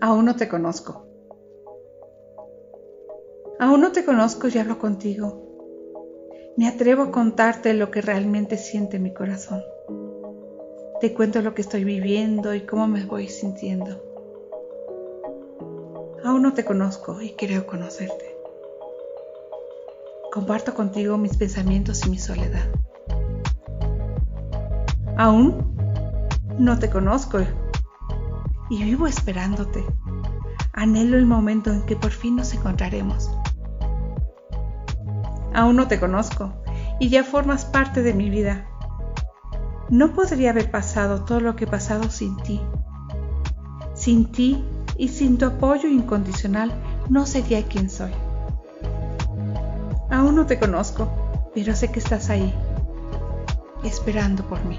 Aún no te conozco. Aún no te conozco y hablo contigo. Me atrevo a contarte lo que realmente siente mi corazón. Te cuento lo que estoy viviendo y cómo me voy sintiendo. Aún no te conozco y creo conocerte. Comparto contigo mis pensamientos y mi soledad. Aún no te conozco y vivo esperándote. Anhelo el momento en que por fin nos encontraremos. Aún no te conozco y ya formas parte de mi vida. No podría haber pasado todo lo que he pasado sin ti. Sin ti y sin tu apoyo incondicional no sería quien soy. Aún no te conozco, pero sé que estás ahí, esperando por mí.